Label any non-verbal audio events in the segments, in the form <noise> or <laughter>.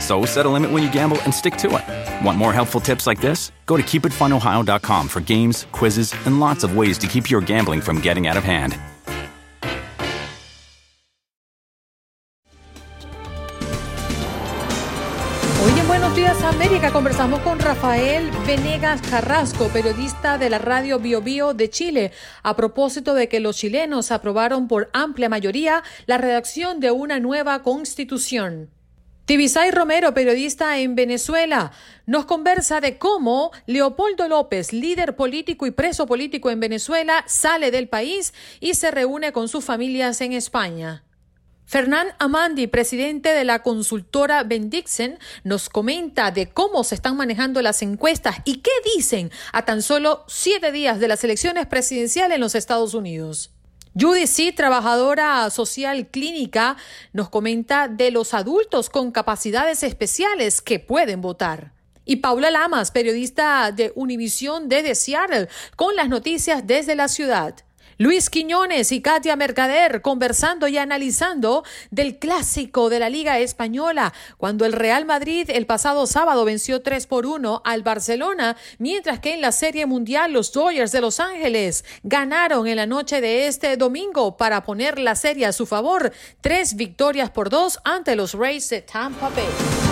So set a limit when you gamble and stick to it. Want more helpful tips like this? Go to keepitfunohio.com for games, quizzes, and lots of ways to keep your gambling from getting out of hand. Hoy en Buenos Días América conversamos con Rafael Venegas Carrasco, periodista de la radio Bio Bio de Chile, a propósito de que los chilenos aprobaron por amplia mayoría la redacción de una nueva constitución. Tibisay Romero, periodista en Venezuela, nos conversa de cómo Leopoldo López, líder político y preso político en Venezuela, sale del país y se reúne con sus familias en España. Fernán Amandi, presidente de la consultora Bendixen, nos comenta de cómo se están manejando las encuestas y qué dicen a tan solo siete días de las elecciones presidenciales en los Estados Unidos. Judy C., trabajadora social clínica, nos comenta de los adultos con capacidades especiales que pueden votar. Y Paula Lamas, periodista de Univisión desde Seattle, con las noticias desde la ciudad. Luis Quiñones y Katia Mercader conversando y analizando del clásico de la Liga Española, cuando el Real Madrid el pasado sábado venció 3 por 1 al Barcelona, mientras que en la Serie Mundial los Dodgers de Los Ángeles ganaron en la noche de este domingo para poner la serie a su favor, tres victorias por dos ante los Rays de Tampa Bay.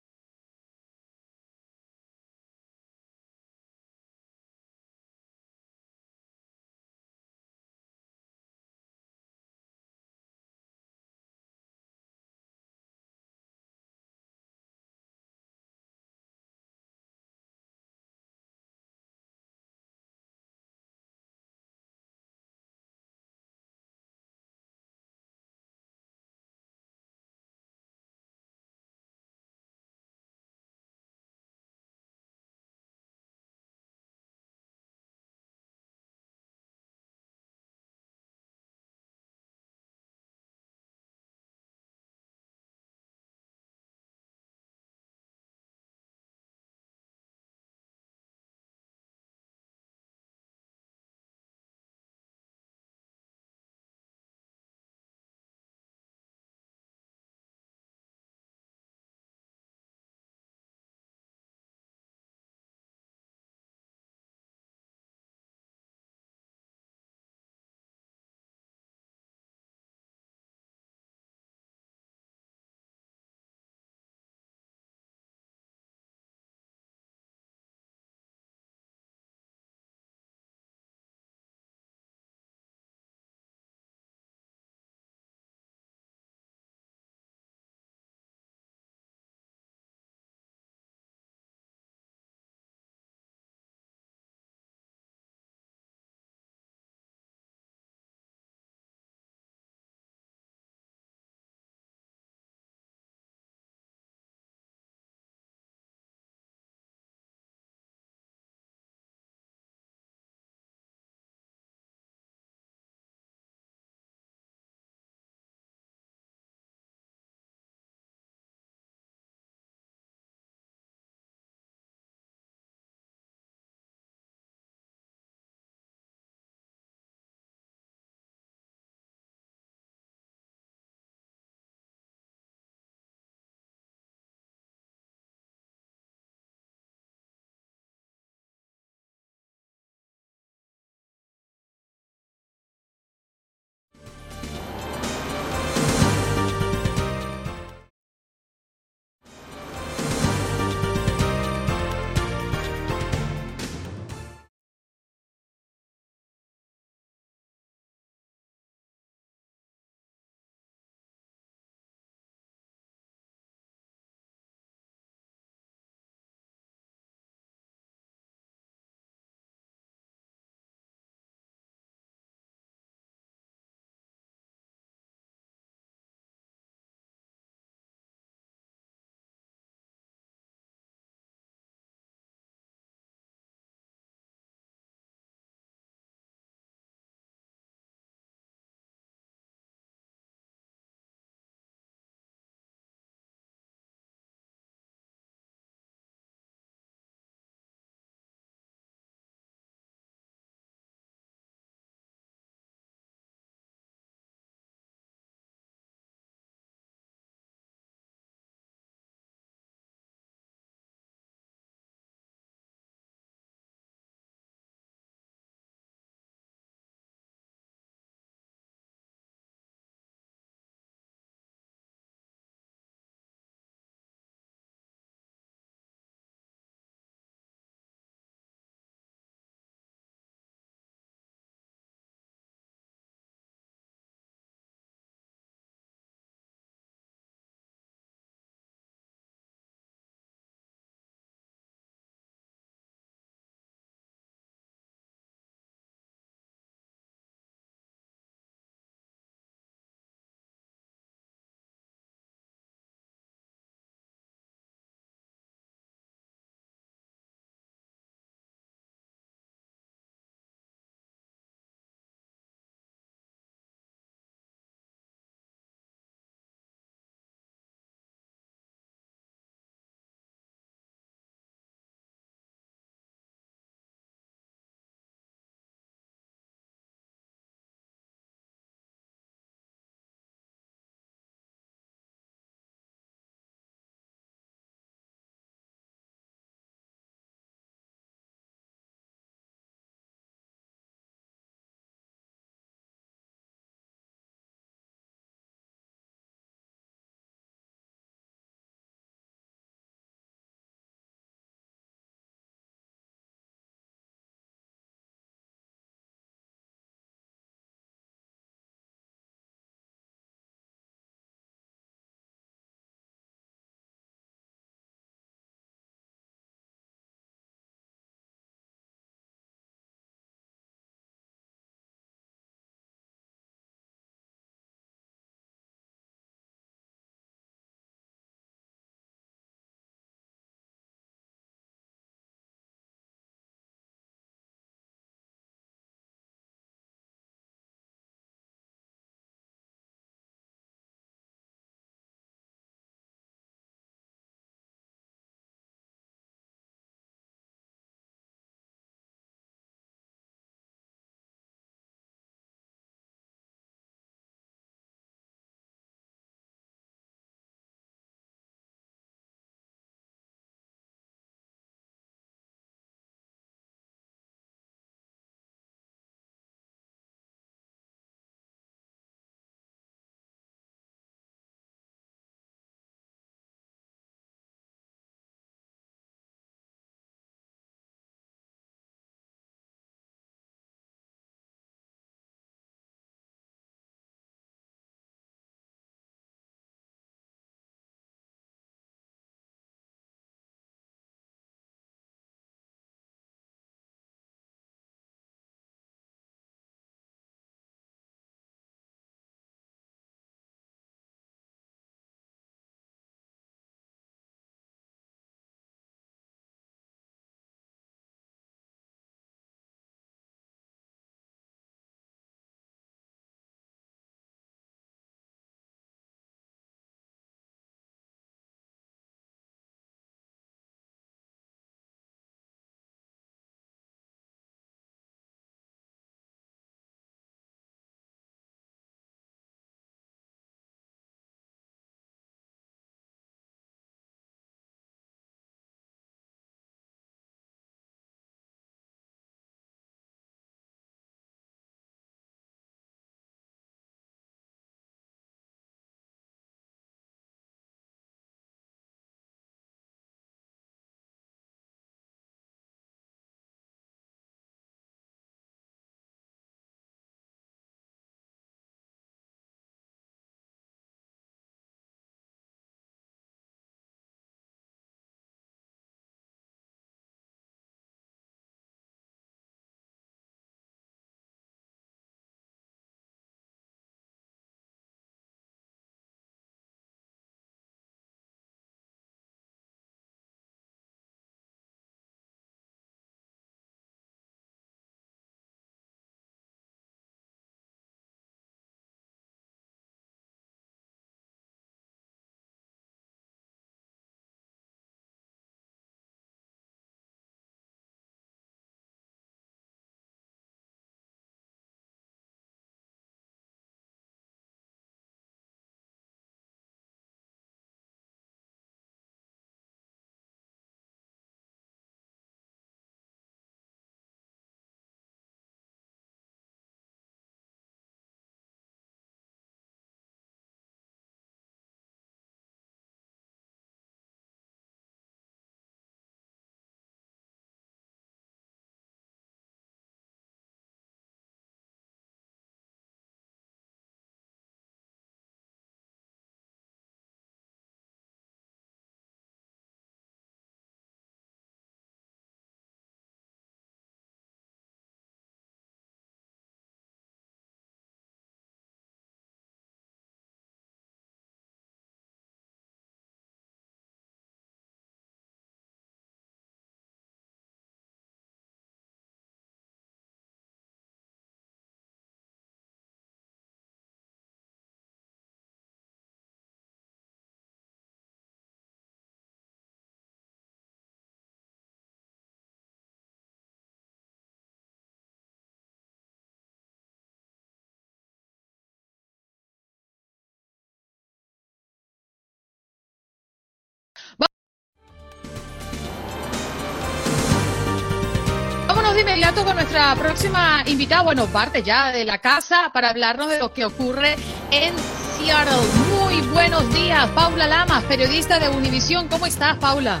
De inmediato con nuestra próxima invitada, bueno, parte ya de la casa para hablarnos de lo que ocurre en Seattle. Muy buenos días, Paula Lamas, periodista de Univisión. ¿Cómo estás, Paula?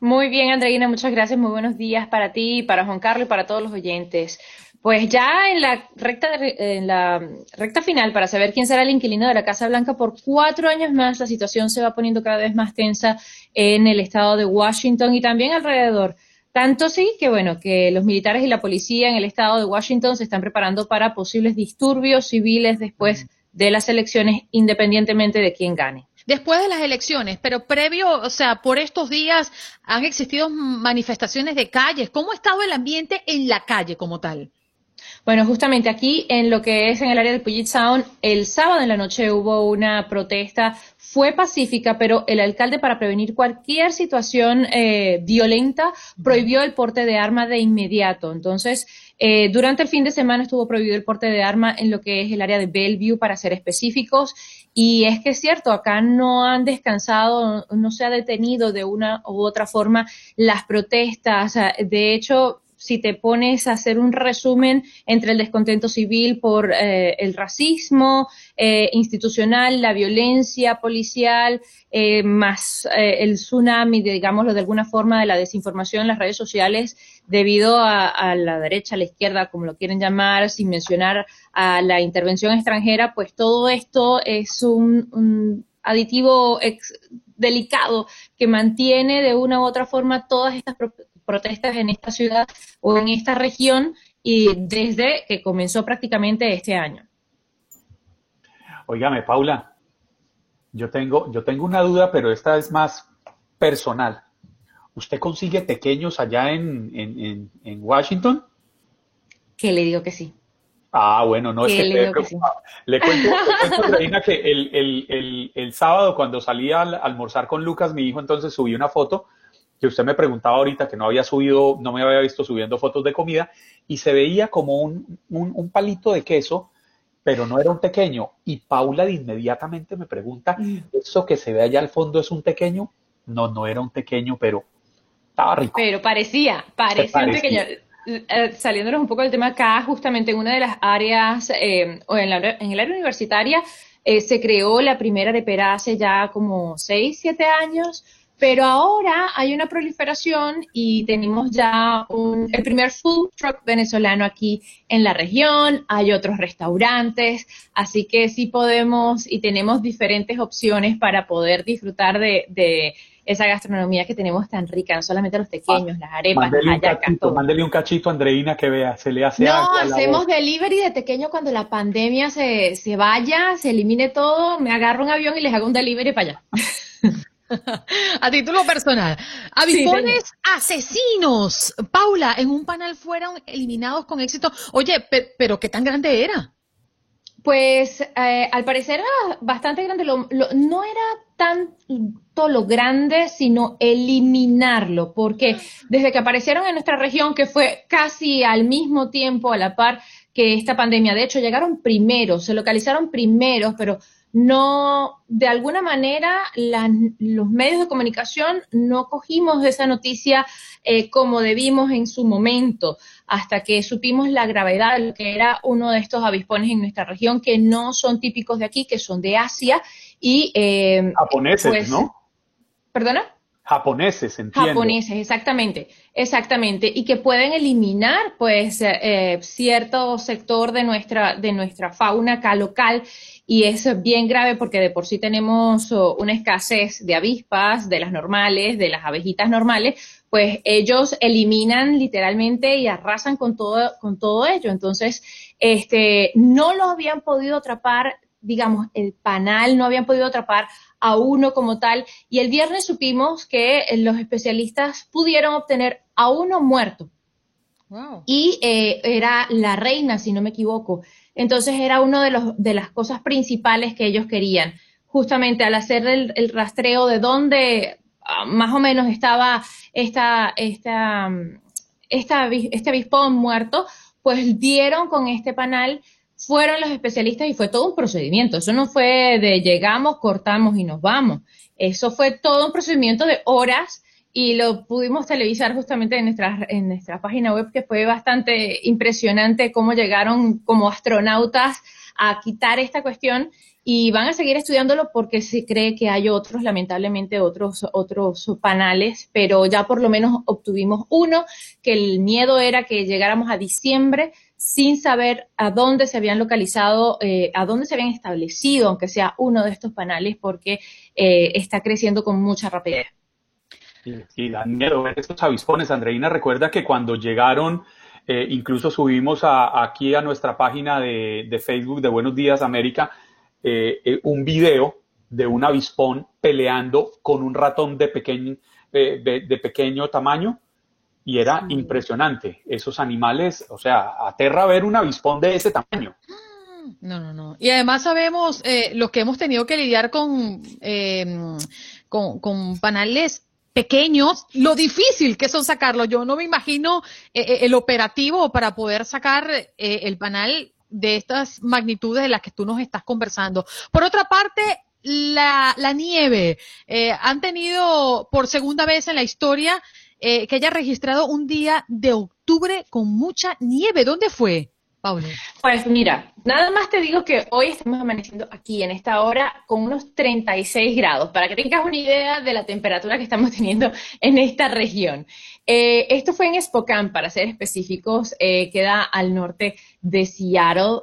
Muy bien, Andreina, muchas gracias. Muy buenos días para ti, para Juan Carlos y para todos los oyentes. Pues ya en la recta, en la recta final, para saber quién será el inquilino de la Casa Blanca por cuatro años más, la situación se va poniendo cada vez más tensa en el estado de Washington y también alrededor. Tanto sí que, bueno, que los militares y la policía en el estado de Washington se están preparando para posibles disturbios civiles después de las elecciones, independientemente de quién gane después de las elecciones, pero previo, o sea, por estos días han existido manifestaciones de calles. ¿Cómo ha estado el ambiente en la calle como tal? Bueno, justamente aquí en lo que es en el área del Puget Sound, el sábado en la noche hubo una protesta, fue pacífica, pero el alcalde para prevenir cualquier situación eh, violenta prohibió el porte de arma de inmediato. Entonces, eh, durante el fin de semana estuvo prohibido el porte de arma en lo que es el área de Bellevue, para ser específicos. Y es que es cierto, acá no han descansado, no se ha detenido de una u otra forma las protestas. De hecho, si te pones a hacer un resumen entre el descontento civil por eh, el racismo eh, institucional, la violencia policial, eh, más el tsunami, digámoslo de alguna forma, de la desinformación en las redes sociales debido a, la derecha, a la izquierda, como lo quieren llamar, sin mencionar a la intervención extranjera, pues todo esto es un, aditivo delicado que mantiene de una u otra forma todas estas protestas en esta ciudad o en esta región y desde que comenzó prácticamente este año. Óigame, Paula, yo tengo, yo tengo una duda, pero esta es más personal. ¿Usted consigue pequeños allá en, en, Washington? Que le digo que sí. Ah, bueno, no es que le, le cuento, le Reina, que el, el, el, sábado cuando salí a almorzar con Lucas, mi hijo, entonces subí una foto que usted me preguntaba ahorita que no había subido, no me había visto subiendo fotos de comida, y se veía como un, un, palito de queso, pero no era un pequeño. Y Paula de inmediatamente me pregunta, mm. ¿eso que se ve allá al fondo es un pequeño? No, no era un pequeño, pero estaba rico. Pero parecía, parecía, un pequeño. Eh, saliéndonos un poco del tema acá, justamente en una de las áreas, eh, o en, la, en el área universitaria, eh, se creó la primera de Pera hace ya como 6, 7 años, pero ahora hay una proliferación y tenemos ya el primer food truck venezolano aquí en la región, hay otros restaurantes, así que sí podemos y tenemos diferentes opciones para poder disfrutar de, esa gastronomía que tenemos tan rica, no solamente los pequeños, las arepas, las hallacas. Mándele un cachito a Andreina que vea, se le hace No, hacemos delivery de pequeño cuando la pandemia se, se vaya, se elimine todo, me agarro un avión y les hago un delivery para allá. <laughs> A título personal, avispones asesinos. Paula, en un panel fueron eliminados con éxito. Oye, pero ¿qué tan grande era? Pues eh, al parecer era bastante grande. no era tanto lo grande, sino eliminarlo, porque desde que aparecieron en nuestra región, que fue casi al mismo tiempo, a la par que esta pandemia, de hecho llegaron primero, se localizaron primeros, pero no, de alguna manera, los medios de comunicación no cogimos esa noticia eh, como debimos en su momento, hasta que supimos la gravedad de lo que era uno de estos avispones en nuestra región, que no son típicos de aquí, que son de Asia y... Eh, Japoneses, pues, ¿no? ¿Perdona? Japoneses, entiendo. Japoneses, exactamente, exactamente, y que pueden eliminar, pues, eh, cierto sector de nuestra, de nuestra fauna acá local y es bien grave porque de por sí tenemos oh, una escasez de avispas, de las normales, de las abejitas normales, pues ellos eliminan literalmente y arrasan con todo, con todo ello. Entonces, este, no lo habían podido atrapar, digamos, el panal, no habían podido atrapar a uno como tal. Y el viernes supimos que los especialistas pudieron obtener a uno muerto. Y eh, era la reina, si no me equivoco. Entonces era una de, los, de las cosas principales que ellos querían. Justamente al hacer el, rastreo de dónde ah, más o menos estaba esta, esta, esta, este avispón muerto, pues dieron con este panal, fueron los especialistas y fue todo un procedimiento. Eso no fue de llegamos, cortamos y nos vamos. Eso fue todo un procedimiento de horas y lo pudimos televisar justamente en nuestra, en nuestra página web, que fue bastante impresionante cómo llegaron como astronautas a quitar esta cuestión y van a seguir estudiándolo porque se cree que hay otros, lamentablemente otros, otros panales, pero ya por lo menos obtuvimos uno, que el miedo era que llegáramos a diciembre sin saber a dónde se habían localizado, eh, a dónde se habían establecido, aunque sea uno de estos panales, porque eh, está creciendo con mucha rapidez. Y, da miedo ver estos avispones. Andreina recuerda que cuando llegaron, eh, incluso subimos aquí a nuestra página de, Facebook de Buenos Días América un video de un avispón peleando con un ratón de pequeño, de pequeño tamaño y era impresionante. Esos animales, o sea, aterra ver un avispón de ese tamaño. No, no, no. Y además sabemos eh, los que hemos tenido que lidiar con, em, con, panales pequeños, lo difícil que son sacarlo. Yo no me imagino eh, eh, el operativo para poder sacar el panal de estas magnitudes de las que tú nos estás conversando. Por otra parte, la, la nieve. han tenido por segunda vez en la historia eh, que haya registrado un día de octubre con mucha nieve. ¿Dónde fue? Paula. Pues mira, nada más te digo que hoy estamos amaneciendo aquí en esta hora con unos 36 grados, para que tengas una idea de la temperatura que estamos teniendo en esta región. Eh, esto fue en Spokane, para ser específicos, eh, queda al norte de Seattle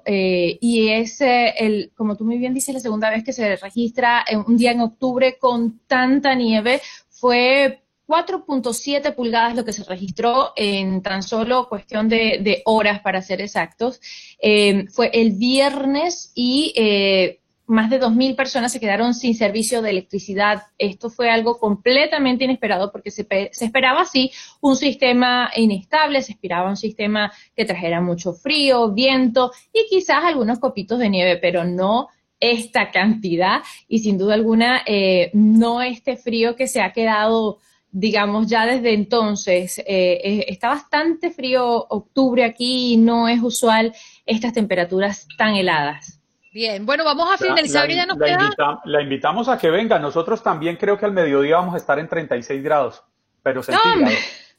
y es, el, como tú muy bien dices, la segunda vez que se registra un día en octubre con tanta nieve. Fue 4.7 pulgadas lo que se registró en tan solo cuestión de, horas, para ser exactos. Eh, fue el viernes y eh, más de 2.000 personas se quedaron sin servicio de electricidad. Esto fue algo completamente inesperado porque se, esperaba así un sistema inestable, se esperaba un sistema que trajera mucho frío, viento y quizás algunos copitos de nieve, pero no esta cantidad y sin duda alguna eh, no este frío que se ha quedado digamos, ya desde entonces. Eh, está bastante frío octubre aquí y no es usual estas temperaturas tan heladas. Bien, bueno, vamos a finalizar, la, ya nos la, la invitamos a que venga. Nosotros también creo que al mediodía vamos a estar en 36 grados, pero centígrados. <laughs>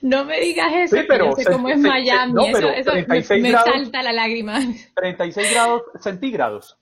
No, me digas eso, sí, pero, sé cómo es Miami, no, eso, me, salta la lágrima. 36 grados centígrados.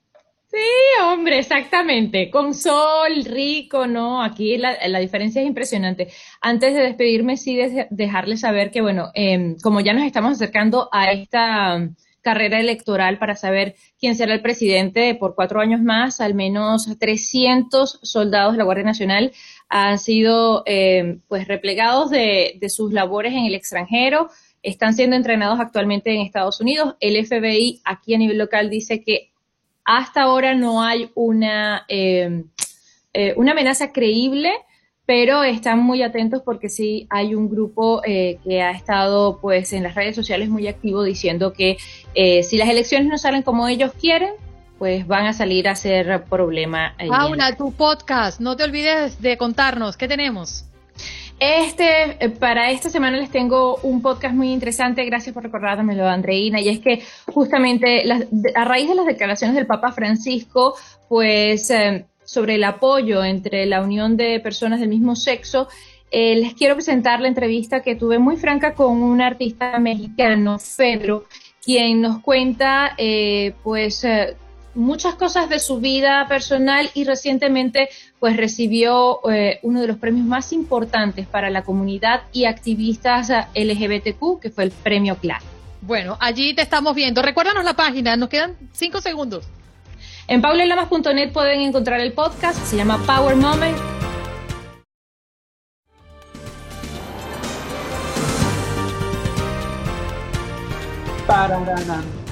Sí, hombre, exactamente. Con sol, rico, ¿no? Aquí la, diferencia es impresionante. Antes de despedirme, sí, dejarles saber que, bueno, em, como ya nos estamos acercando a esta um, carrera electoral para saber quién será el presidente por cuatro años más, al menos 300 soldados de la Guardia Nacional han sido, em, pues, replegados de, de sus labores en el extranjero están siendo entrenados actualmente en Estados Unidos. El FBI aquí a nivel local dice que hasta ahora no hay una, eh, eh, una amenaza creíble, pero están muy atentos porque sí hay un grupo eh, que ha estado pues en las redes sociales muy activo diciendo que si las elecciones no salen como ellos quieren, pues van a salir a ser problema. Paula, tu podcast, no te olvides de contarnos, ¿qué tenemos? Este, eh, para esta semana les tengo un podcast muy interesante, gracias por recordármelo, Andreina, y es que justamente a raíz de las declaraciones del Papa Francisco, pues eh, sobre el apoyo entre la unión de personas del mismo sexo, eh, les quiero presentar la entrevista que tuve muy franca con un artista mexicano, Pedro, quien nos cuenta, pues, muchas cosas de su vida personal y recientemente pues recibió eh, uno de los premios más importantes para la comunidad y activistas eh, LGBTQ, que fue el premio CLAR. Bueno, allí te estamos viendo. Recuérdanos la página, nos quedan cinco segundos. En paulelamas.net pueden encontrar el podcast, se llama Power Moment.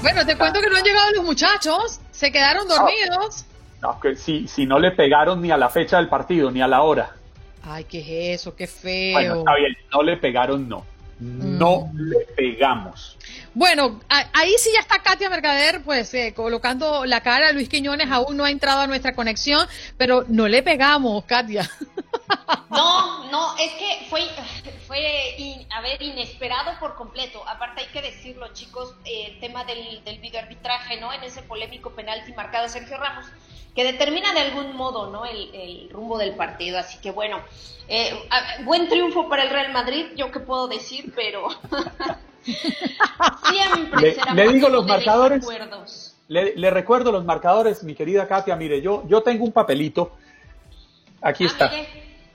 Bueno, te cuento que no han llegado los muchachos. Se quedaron dormidos. Si, si no le pegaron ni a la fecha del partido, ni a la hora. Ay, ¿qué es eso? Qué feo. Bueno, está bien, no le pegaron, no. No mm. le pegamos. Bueno, ahí sí ya está Katia Mercader, pues eh, colocando la cara. Luis Quiñones aún no ha entrado a nuestra conexión, pero no le pegamos, Katia. <laughs> No, no, es que fue, fue, a ver, inesperado por completo. Aparte hay que decirlo, chicos, el tema del, del videoarbitraje, ¿no? En ese polémico penalti marcado Sergio Ramos, que determina de algún modo, ¿no? El, rumbo del partido. Así que bueno, eh, buen triunfo para el Real Madrid, yo qué puedo decir, pero <laughs> <laughs> siempre le, será le digo los marcadores. Le, le, recuerdo los marcadores, mi querida Katia. Mire, yo, yo tengo un papelito. Aquí ah, está.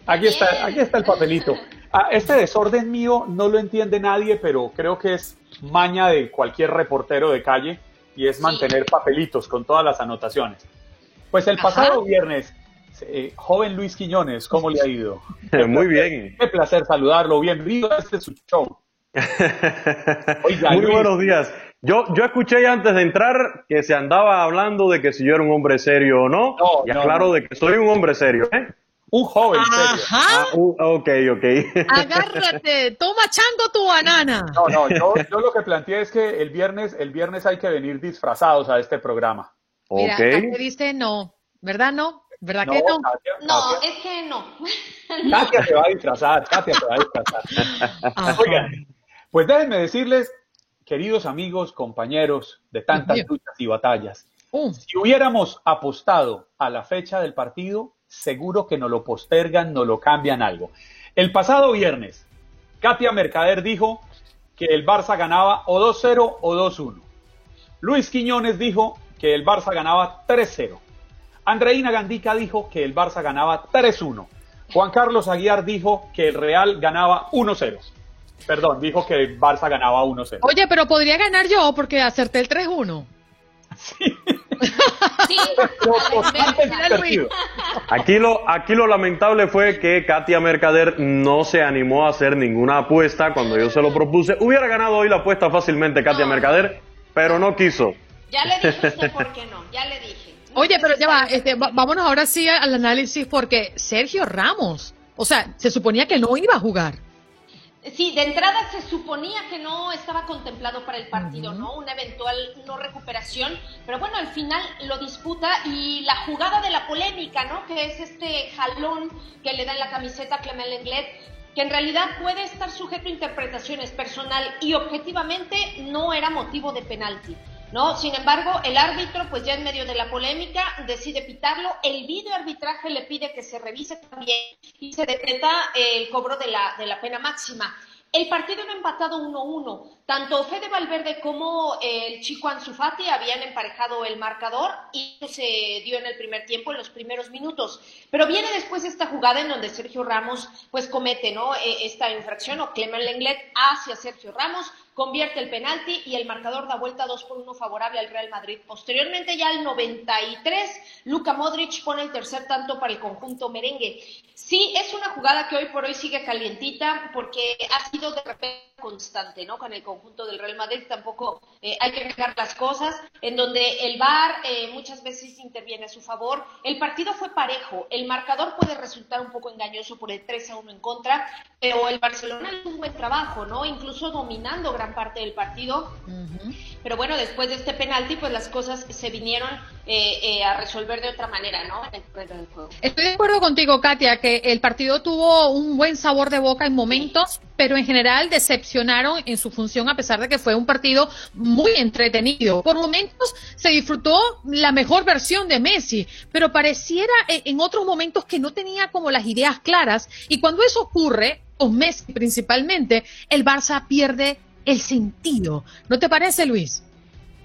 Aquí está, aquí está el papelito. <laughs> Ah, este desorden mío no lo entiende nadie, pero creo que es maña de cualquier reportero de calle y es mantener papelitos con todas las anotaciones. Pues el pasado viernes, eh, joven Luis Quiñones, ¿cómo le ha ido? <laughs> Muy bien. Qué placer saludarlo. Bienvenido a este su show. Muy buenos días. Yo, yo escuché antes de entrar que se andaba hablando de que si yo era un hombre serio o no. no y aclaro de que soy un hombre serio. ¿eh? Un joven. Ajá. Ah, ok, ok. Agárrate, toma chango tu banana. No, no, yo, yo, lo que planteé es que el viernes, el viernes hay que venir disfrazados a este programa. Mira, okay. dice no, ¿verdad no? ¿Verdad que no? no, es que no. Katia se va a disfrazar, Katia se va a disfrazar. Oigan, pues déjenme decirles, queridos amigos, compañeros de tantas luchas y batallas, uh. si hubiéramos apostado a la fecha del partido, seguro que no lo postergan, no lo cambian algo. El pasado viernes, Katia Mercader dijo que el Barça ganaba o 2-0 o 2-1. Luis Quiñones dijo que el Barça ganaba 3-0. Andreina Gandica dijo que el Barça ganaba 3-1. Juan Carlos Aguiar dijo que el Real ganaba 1-0. Perdón, dijo que el Barça ganaba 1-0. Oye, pero podría ganar yo porque acerté el 3-1. Sí. <laughs> Aquí lo, aquí lo lamentable fue que Katia Mercader no se animó a hacer ninguna apuesta cuando yo se lo propuse. Hubiera ganado hoy la apuesta fácilmente Katia Mercader, pero no quiso. Ya le dije por qué no, ya le dije. Oye, pero ya va, este, vámonos ahora sí al análisis porque Sergio Ramos, o sea, se suponía que no iba a jugar. Sí, de entrada se suponía que no estaba contemplado para el partido, ¿no? Una eventual no recuperación, pero bueno, al final lo disputa y la jugada de la polémica, ¿no? Que es este jalón que le da en la camiseta a Clement Lenglet, que en realidad puede estar sujeto a interpretaciones personal y objetivamente no era motivo de penalti. ¿No? Sin embargo, el árbitro, pues ya en medio de la polémica, decide pitarlo. El video arbitraje le pide que se revise también y se decreta el cobro de la, de la pena máxima. El partido era empatado 1-1. Tanto Fede Valverde como el chico Anzufati habían emparejado el marcador y se dio en el primer tiempo, en los primeros minutos. Pero viene después esta jugada en donde Sergio Ramos pues comete ¿no? E, esta infracción o Clement Lenglet hacia Sergio Ramos, convierte el penalti y el marcador da vuelta 2 por 1 favorable al Real Madrid. Posteriormente ya al 93, Luka Modric pone el tercer tanto para el conjunto merengue. Sí, es una jugada que hoy por hoy sigue calientita porque ha sido de repente constante, ¿no? Con el conjunto del Real Madrid tampoco eh, hay que dejar las cosas, en donde el VAR eh, muchas veces interviene a su favor. El partido fue parejo, el marcador puede resultar un poco engañoso por el 3 a 1 en contra, pero el Barcelona hizo un buen trabajo, ¿no? Incluso dominando gran parte del partido. Pero bueno, después de este penalti, pues las cosas se vinieron eh, a resolver de otra manera, ¿no? Estoy de acuerdo contigo, Katia, que el partido tuvo un buen sabor de boca en momentos, pero en general decepcionaron en su función a pesar de que fue un partido muy entretenido. Por momentos se disfrutó la mejor versión de Messi, pero pareciera eh, en otros momentos que no tenía como las ideas claras y cuando eso ocurre, con Messi principalmente, el Barça pierde el sentido. ¿No te parece, Luis?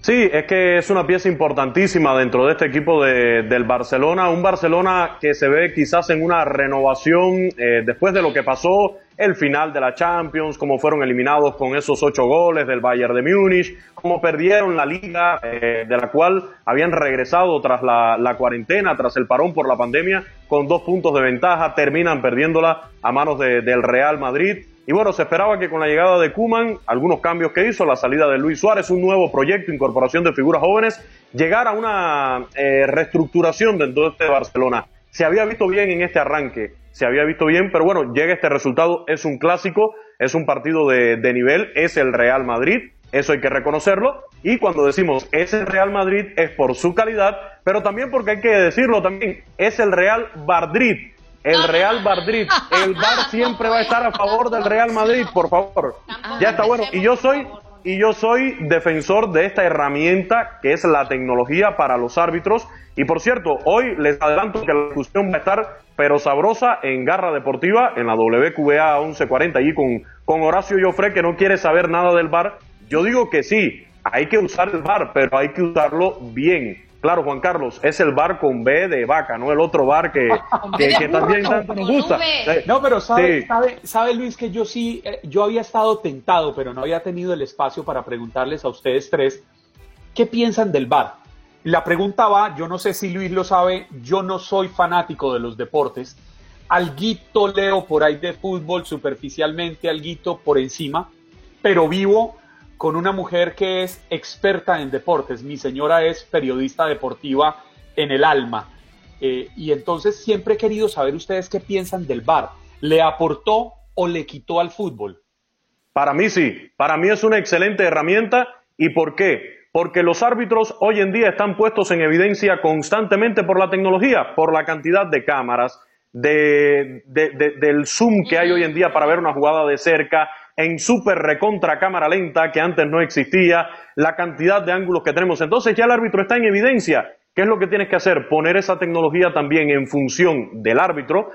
Sí, es que es una pieza importantísima dentro de este equipo de, del Barcelona, un Barcelona que se ve quizás en una renovación eh, después de lo que pasó el final de la Champions, cómo fueron eliminados con esos ocho goles del Bayern de Múnich, cómo perdieron la liga eh, de la cual habían regresado tras la, cuarentena, tras el parón por la pandemia, con dos puntos de ventaja, terminan perdiéndola a manos de, del Real Madrid. Y bueno, se esperaba que con la llegada de Kuman, algunos cambios que hizo, la salida de Luis Suárez, un nuevo proyecto, incorporación de figuras jóvenes, llegara a una eh, reestructuración dentro de este Barcelona. Se había visto bien en este arranque, se había visto bien, pero bueno, llega este resultado, es un clásico, es un partido de, nivel, es el Real Madrid, eso hay que reconocerlo. Y cuando decimos es el Real Madrid es por su calidad, pero también porque hay que decirlo también, es el Real Madrid el Real Madrid. El <laughs> VAR siempre va a estar a favor del Real Madrid, por favor. Ya está bueno. Y yo soy y yo soy defensor de esta herramienta que es la tecnología para los árbitros. Y por cierto, hoy les adelanto que la discusión va a estar pero sabrosa en Garra Deportiva, en la WQA 1140, allí con, con Horacio Joffre, que no quiere saber nada del VAR. Yo digo que sí, hay que usar el VAR, pero hay que usarlo bien. Claro, Juan Carlos, es el bar con B de vaca, no el otro bar que, <laughs> también tanto nos gusta. No, pero sabe, sabe, Luis que yo sí, eh, yo había estado tentado, pero no había tenido el espacio para preguntarles a ustedes tres qué piensan del bar. La pregunta va, yo no sé si Luis lo sabe, yo no soy fanático de los deportes. Alguito leo por ahí de fútbol, superficialmente, alguito por encima, pero vivo con una mujer que es experta en deportes. Mi señora es periodista deportiva en el alma. Eh, y entonces siempre he querido saber ustedes qué piensan del VAR. ¿Le aportó o le quitó al fútbol? Para mí sí, para mí es una excelente herramienta. ¿Y por qué? Porque los árbitros hoy en día están puestos en evidencia constantemente por la tecnología, por la cantidad de cámaras, de, del zoom que hay hoy en día para ver una jugada de cerca, en super recontra cámara lenta que antes no existía, la cantidad de ángulos que tenemos. Entonces ya el árbitro está en evidencia. ¿Qué es lo que tienes que hacer? Poner esa tecnología también en función del árbitro,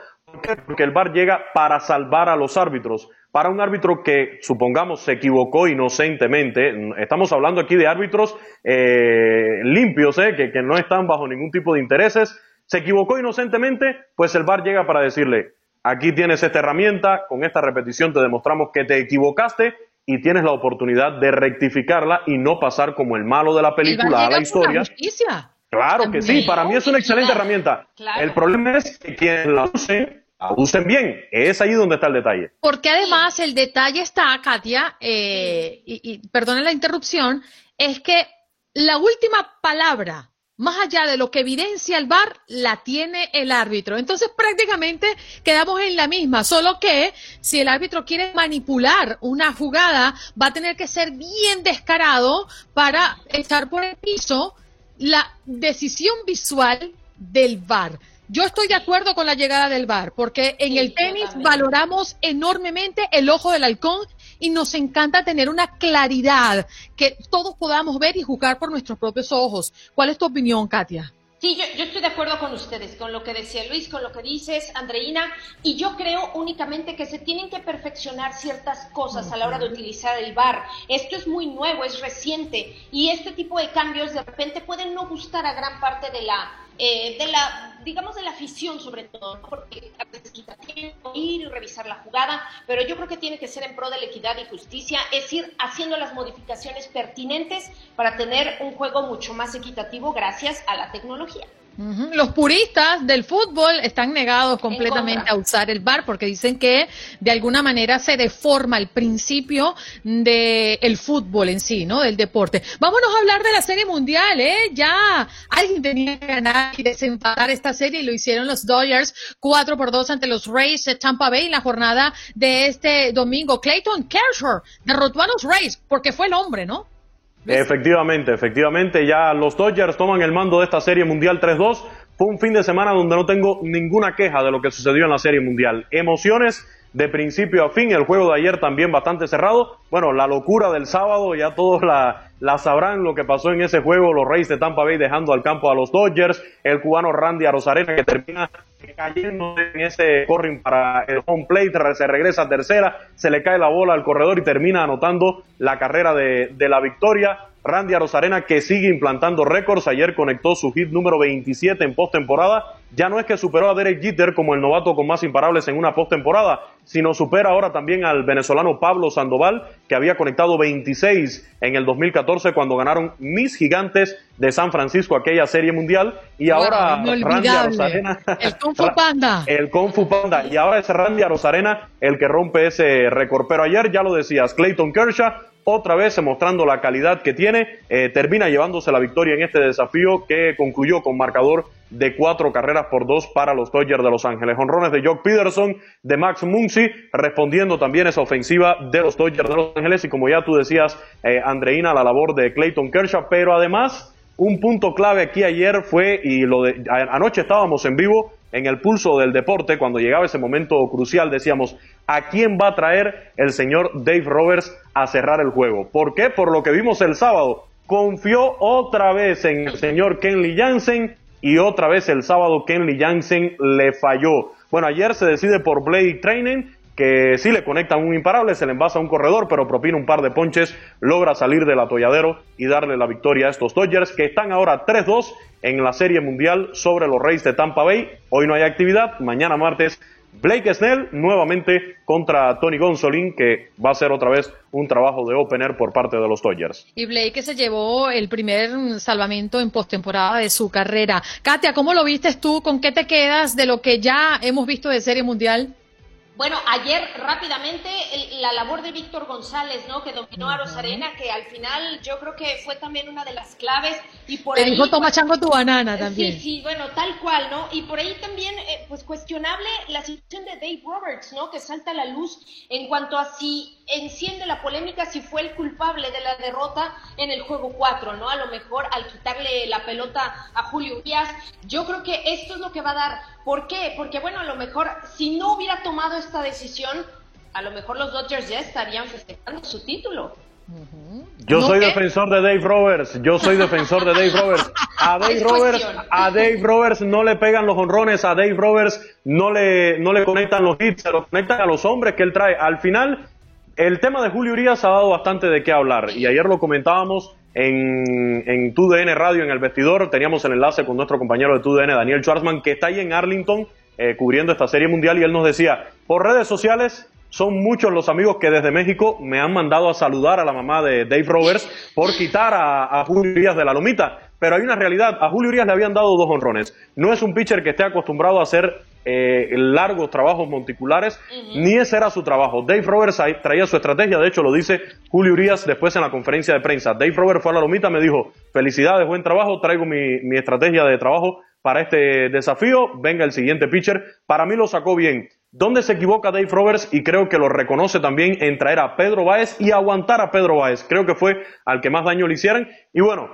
porque el VAR llega para salvar a los árbitros. Para un árbitro que, supongamos, se equivocó inocentemente, estamos hablando aquí de árbitros eh, limpios, eh, que, que no están bajo ningún tipo de intereses, se equivocó inocentemente, pues el VAR llega para decirle, Aquí tienes esta herramienta, con esta repetición te demostramos que te equivocaste y tienes la oportunidad de rectificarla y no pasar como el malo de la película a la historia. Claro que sí, para mí es una excelente herramienta. El problema es que quienes la usen, la usen bien. Es ahí donde está el detalle. Porque además el detalle está, Katia, eh, y, y perdone la interrupción, es que la última palabra más allá de lo que evidencia el VAR, la tiene el árbitro. Entonces prácticamente quedamos en la misma, solo que si el árbitro quiere manipular una jugada, va a tener que ser bien descarado para echar por el piso la decisión visual del VAR. Yo estoy de acuerdo con la llegada del VAR, porque en el tenis valoramos enormemente el ojo del halcón y nos encanta tener una claridad que todos podamos ver y juzgar por nuestros propios ojos. ¿Cuál es tu opinión, Katia? Sí, yo, estoy de acuerdo con ustedes, con lo que decía Luis, con lo que dices, Andreina, y yo creo únicamente que se tienen que perfeccionar ciertas cosas a la hora de utilizar el bar. Esto es muy nuevo, es reciente, y este tipo de cambios de repente pueden no gustar a gran parte de la eh, de la, digamos, de la afición sobre todo, porque a veces quita tiempo ir y revisar la jugada, pero yo creo que tiene que ser en pro de la equidad y justicia, es ir haciendo las modificaciones pertinentes para tener un juego mucho más equitativo gracias a la tecnología. Los puristas del fútbol están negados completamente a usar el VAR porque dicen que de alguna manera se deforma el principio del fútbol en sí, ¿no? Del deporte. Vámonos a hablar de la Serie Mundial, ¿eh? Ya alguien tenía que ganar y desempatar esta serie y lo hicieron los Dodgers 4 por 2 ante los Rays de Tampa Bay en la jornada de este domingo. Clayton Kershaw derrotó a los Rays porque fue el hombre, ¿no? Efectivamente, efectivamente, ya los Dodgers toman el mando de esta Serie Mundial 3-2. Fue un fin de semana donde no tengo ninguna queja de lo que sucedió en la Serie Mundial. Emociones de principio a fin, el juego de ayer también bastante cerrado. Bueno, la locura del sábado, ya todos la, la sabrán lo que pasó en ese juego, los Reyes de Tampa Bay dejando al campo a los Dodgers, el cubano Randy Arozarena que termina cayendo en ese corring para el home plate, se regresa a tercera, se le cae la bola al corredor y termina anotando la carrera de, de la victoria. Randy Arozarena que sigue implantando récords, ayer conectó su hit número 27 en postemporada, ya no es que superó a Derek Jeter como el novato con más imparables en una postemporada, sino supera ahora también al venezolano Pablo Sandoval, que había conectado 26 en el 2014 cuando ganaron mis gigantes de San Francisco aquella serie mundial. Y ahora Randy Arozarena el Kung Fu Panda. <laughs> El Kung Fu Panda. Y ahora es Randy Arozarena el que rompe ese récord. Pero ayer ya lo decías Clayton Kershaw otra vez mostrando la calidad que tiene, eh, termina llevándose la victoria en este desafío que concluyó con marcador de cuatro carreras por dos para los Dodgers de Los Ángeles. Honrones de Jock Peterson, de Max Muncy, respondiendo también esa ofensiva de los Dodgers de Los Ángeles y como ya tú decías, eh, Andreina, la labor de Clayton Kershaw, pero además un punto clave aquí ayer fue, y lo de, anoche estábamos en vivo en el pulso del deporte, cuando llegaba ese momento crucial, decíamos, ¿a quién va a traer el señor Dave Roberts a cerrar el juego? ¿Por qué? Por lo que vimos el sábado. Confió otra vez en el señor Kenley Jansen y otra vez el sábado Kenley Jansen le falló. Bueno, ayer se decide por Blade Training que sí le conectan un imparable, se le envasa a un corredor, pero propina un par de ponches, logra salir del atolladero y darle la victoria a estos Dodgers, que están ahora 3-2 en la Serie Mundial sobre los Reyes de Tampa Bay. Hoy no hay actividad, mañana martes Blake Snell nuevamente contra Tony Gonsolin, que va a ser otra vez un trabajo de opener por parte de los Dodgers. Y Blake se llevó el primer salvamento en postemporada de su carrera. Katia, ¿cómo lo viste tú? ¿Con qué te quedas de lo que ya hemos visto de Serie Mundial? Bueno, ayer rápidamente la labor de Víctor González, ¿no? Que dominó a Rosarena, que al final yo creo que fue también una de las claves y por ahí. dijo toma chango tu banana también. Sí, sí, bueno, tal cual, ¿no? Y por ahí también, eh, pues cuestionable la situación de Dave Roberts, ¿no? Que salta a la luz en cuanto a si enciende la polémica si fue el culpable de la derrota en el juego 4, ¿no? A lo mejor al quitarle la pelota a Julio Díaz. Yo creo que esto es lo que va a dar. ¿Por qué? Porque, bueno, a lo mejor si no hubiera tomado esta decisión, a lo mejor los Dodgers ya estarían festejando su título. Yo soy defensor de Dave Roberts, yo soy defensor de Dave Roberts. A <laughs> Dave Roberts, a Dave Roberts no le pegan los honrones, a Dave Roberts no le, no le conectan los hits, se lo conectan a los hombres que él trae. Al final, el tema de Julio Urias ha dado bastante de qué hablar y ayer lo comentábamos en, en TUDN Radio, en el vestidor. Teníamos el enlace con nuestro compañero de TUDN, Daniel Schwarzman, que está ahí en Arlington eh, cubriendo esta serie mundial y él nos decía, por redes sociales son muchos los amigos que desde México me han mandado a saludar a la mamá de Dave Roberts por quitar a, Julio Urias de la lomita. Pero hay una realidad, a Julio Urias le habían dado dos honrones. No es un pitcher que esté acostumbrado a hacer eh, largos trabajos monticulares, ni ese era su trabajo. Dave Roberts traía su estrategia, de hecho lo dice Julio Urias después en la conferencia de prensa. Dave Roberts fue a la lomita, me dijo, felicidades, buen trabajo, traigo mi, mi estrategia de trabajo para este desafío, venga el siguiente pitcher. Para mí lo sacó bien. ¿Dónde se equivoca Dave Roberts? Y creo que lo reconoce también en traer a Pedro Báez y aguantar a Pedro Báez. Creo que fue al que más daño le hicieron. Y bueno,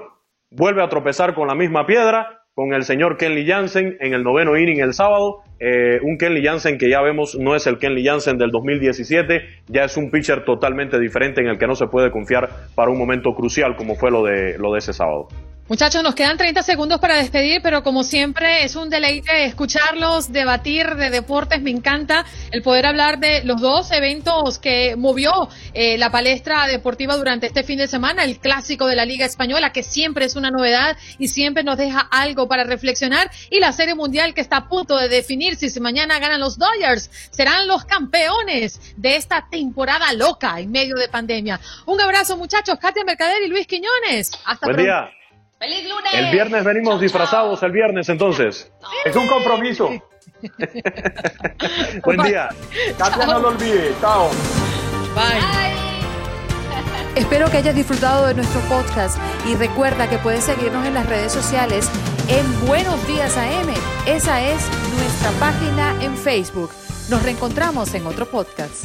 vuelve a tropezar con la misma piedra, con el señor Kenley Jansen en el noveno inning el sábado. Eh, un Kenley Jansen que ya vemos no es el Kenley Jansen del 2017, ya es un pitcher totalmente diferente en el que no se puede confiar para un momento crucial como fue lo de, lo de ese sábado. Muchachos, nos quedan 30 segundos para despedir, pero como siempre es un deleite escucharlos, debatir de deportes. Me encanta el poder hablar de los dos eventos que movió eh, la palestra deportiva durante este fin de semana, el clásico de la Liga Española, que siempre es una novedad y siempre nos deja algo para reflexionar, y la Serie Mundial que está a punto de definir si mañana ganan los Dodgers, serán los campeones de esta temporada loca en medio de pandemia. Un abrazo muchachos, Katia Mercader y Luis Quiñones. Hasta Buen Día. ¡Feliz lunes! El viernes venimos disfrazados, el viernes entonces. Es un compromiso. <laughs> Buen día. <laughs> Katia, no lo olvide. Chao. Bye. Espero que hayas disfrutado de nuestro podcast y recuerda que puedes seguirnos en las redes sociales en Buenos Días AM. Esa es nuestra página en Facebook. Nos reencontramos en otro podcast.